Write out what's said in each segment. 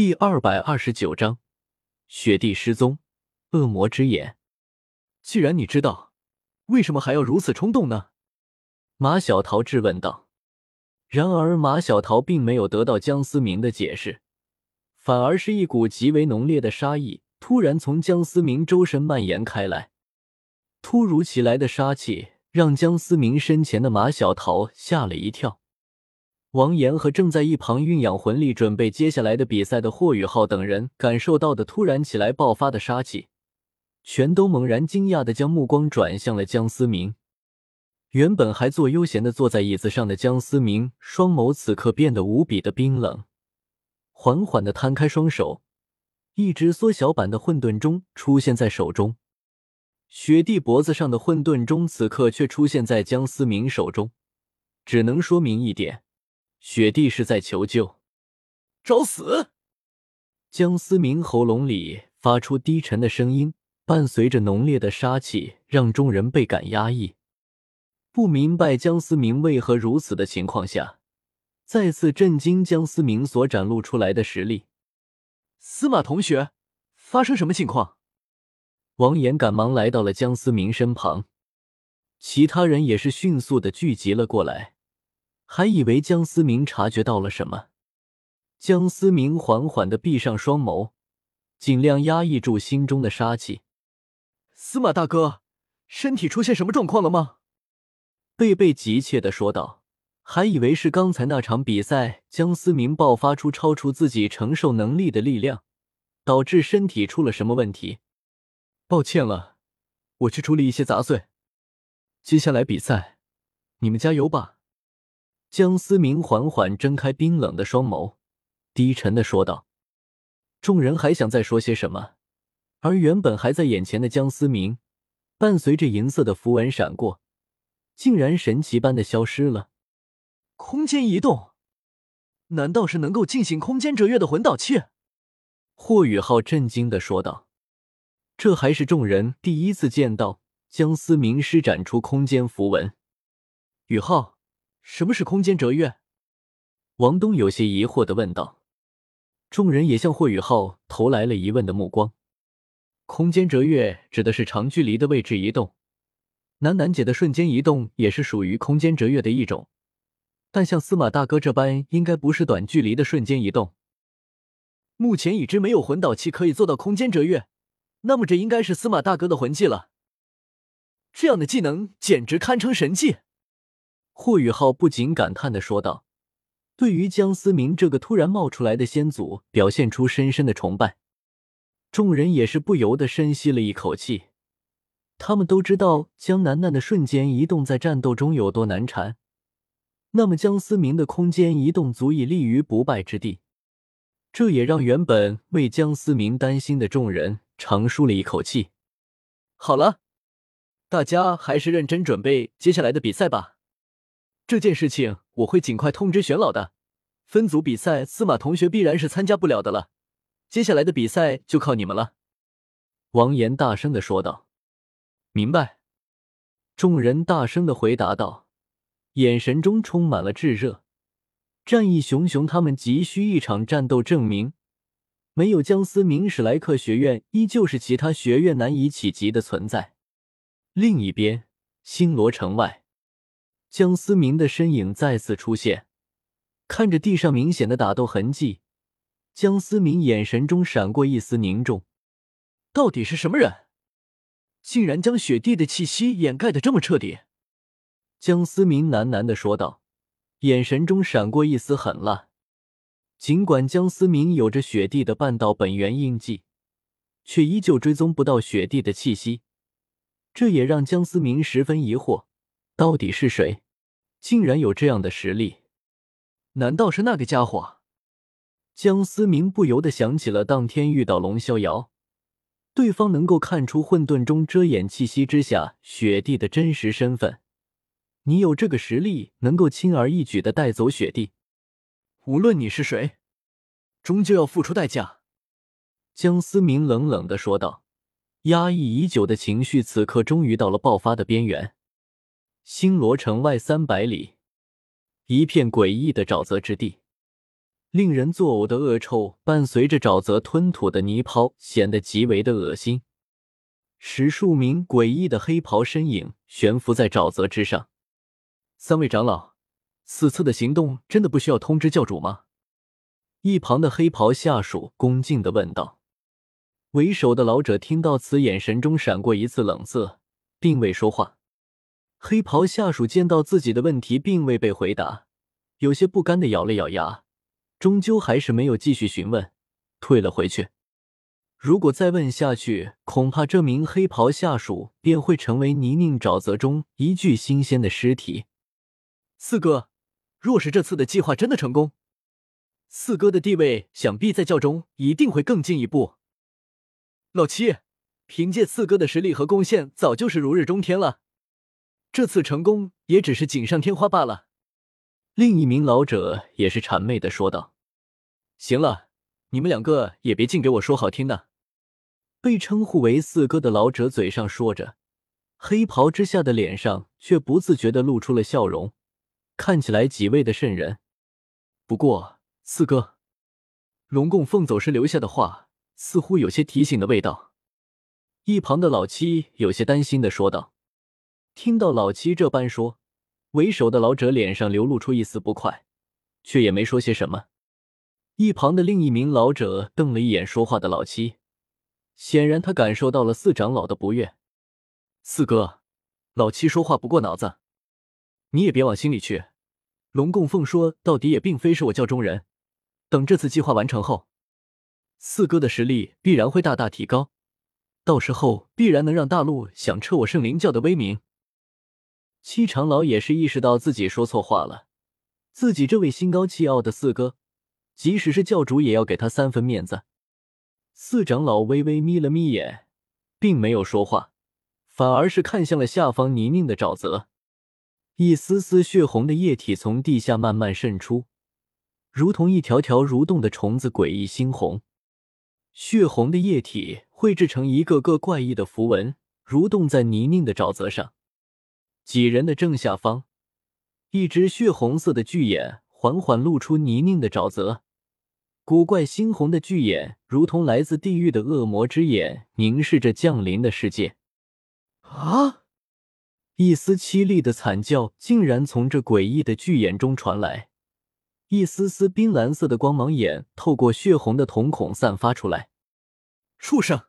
第二百二十九章，雪地失踪，恶魔之眼。既然你知道，为什么还要如此冲动呢？马小桃质问道。然而马小桃并没有得到江思明的解释，反而是一股极为浓烈的杀意突然从江思明周身蔓延开来。突如其来的杀气让江思明身前的马小桃吓了一跳。王岩和正在一旁酝养魂力、准备接下来的比赛的霍雨浩等人，感受到的突然起来爆发的杀气，全都猛然惊讶的将目光转向了江思明。原本还坐悠闲的坐在椅子上的江思明，双眸此刻变得无比的冰冷，缓缓的摊开双手，一只缩小版的混沌钟出现在手中。雪地脖子上的混沌钟此刻却出现在江思明手中，只能说明一点。雪帝是在求救，找死！江思明喉咙里发出低沉的声音，伴随着浓烈的杀气，让众人倍感压抑。不明白江思明为何如此的情况下，再次震惊江思明所展露出来的实力。司马同学，发生什么情况？王岩赶忙来到了江思明身旁，其他人也是迅速的聚集了过来。还以为江思明察觉到了什么，江思明缓缓的闭上双眸，尽量压抑住心中的杀气。司马大哥，身体出现什么状况了吗？贝贝急切的说道。还以为是刚才那场比赛，江思明爆发出超出自己承受能力的力量，导致身体出了什么问题。抱歉了，我去处理一些杂碎。接下来比赛，你们加油吧。江思明缓缓睁开冰冷的双眸，低沉的说道。众人还想再说些什么，而原本还在眼前的江思明，伴随着银色的符文闪过，竟然神奇般的消失了。空间移动，难道是能够进行空间折跃的魂导器？霍雨浩震惊的说道。这还是众人第一次见到江思明施展出空间符文。雨浩。什么是空间折跃？王东有些疑惑的问道。众人也向霍雨浩投来了疑问的目光。空间折跃指的是长距离的位置移动，楠楠姐的瞬间移动也是属于空间折跃的一种，但像司马大哥这般，应该不是短距离的瞬间移动。目前已知没有魂导器可以做到空间折跃，那么这应该是司马大哥的魂技了。这样的技能简直堪称神技。霍雨浩不禁感叹的说道：“对于江思明这个突然冒出来的先祖，表现出深深的崇拜。”众人也是不由得深吸了一口气。他们都知道江楠楠的瞬间移动在战斗中有多难缠，那么江思明的空间移动足以立于不败之地。这也让原本为江思明担心的众人长舒了一口气。好了，大家还是认真准备接下来的比赛吧。这件事情我会尽快通知玄老的。分组比赛，司马同学必然是参加不了的了。接下来的比赛就靠你们了。”王岩大声的说道。“明白。”众人大声的回答道，眼神中充满了炙热。战意熊熊，他们急需一场战斗证明，没有江思明，史莱克学院依旧是其他学院难以企及的存在。另一边，星罗城外。江思明的身影再次出现，看着地上明显的打斗痕迹，江思明眼神中闪过一丝凝重。到底是什么人，竟然将雪地的气息掩盖的这么彻底？江思明喃喃的说道，眼神中闪过一丝狠辣。尽管江思明有着雪地的半道本源印记，却依旧追踪不到雪地的气息，这也让江思明十分疑惑。到底是谁，竟然有这样的实力？难道是那个家伙？江思明不由得想起了当天遇到龙逍遥，对方能够看出混沌中遮掩气息之下雪地的真实身份。你有这个实力，能够轻而易举的带走雪地，无论你是谁，终究要付出代价。江思明冷冷的说道，压抑已久的情绪此刻终于到了爆发的边缘。星罗城外三百里，一片诡异的沼泽之地。令人作呕的恶臭伴随着沼泽吞吐的泥泡，显得极为的恶心。十数名诡异的黑袍身影悬浮在沼泽之上。三位长老，此次的行动真的不需要通知教主吗？一旁的黑袍下属恭敬的问道。为首的老者听到此，眼神中闪过一次冷色，并未说话。黑袍下属见到自己的问题并未被回答，有些不甘的咬了咬牙。终究还是没有继续询问，退了回去。如果再问下去，恐怕这名黑袍下属便会成为泥泞沼泽中一具新鲜的尸体。四哥，若是这次的计划真的成功，四哥的地位想必在教中一定会更进一步。老七，凭借四哥的实力和贡献，早就是如日中天了。这次成功也只是锦上添花罢了。另一名老者也是谄媚的说道：“行了，你们两个也别净给我说好听的。”被称呼为四哥的老者嘴上说着，黑袍之下的脸上却不自觉的露出了笑容，看起来极为的瘆人。不过，四哥，龙供奉走时留下的话，似乎有些提醒的味道。一旁的老七有些担心的说道。听到老七这般说。为首的老者脸上流露出一丝不快，却也没说些什么。一旁的另一名老者瞪了一眼说话的老七，显然他感受到了四长老的不悦。四哥，老七说话不过脑子，你也别往心里去。龙供奉说到底也并非是我教中人。等这次计划完成后，四哥的实力必然会大大提高，到时候必然能让大陆响彻我圣灵教的威名。七长老也是意识到自己说错话了，自己这位心高气傲的四哥，即使是教主也要给他三分面子。四长老微微眯了眯眼，并没有说话，反而是看向了下方泥泞的沼泽，一丝丝血红的液体从地下慢慢渗出，如同一条条蠕动的虫子，诡异猩红。血红的液体绘制成一个个怪异的符文，蠕动在泥泞的沼泽上。几人的正下方，一只血红色的巨眼缓缓露出泥泞的沼泽，古怪猩红的巨眼如同来自地狱的恶魔之眼，凝视着降临的世界。啊！一丝凄厉的惨叫竟然从这诡异的巨眼中传来，一丝丝冰蓝色的光芒眼透过血红的瞳孔散发出来。畜生，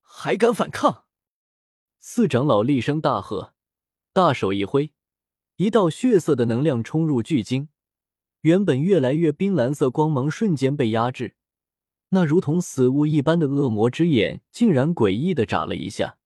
还敢反抗！四长老厉声大喝。大手一挥，一道血色的能量冲入巨鲸，原本越来越冰蓝色光芒瞬间被压制，那如同死物一般的恶魔之眼竟然诡异的眨了一下，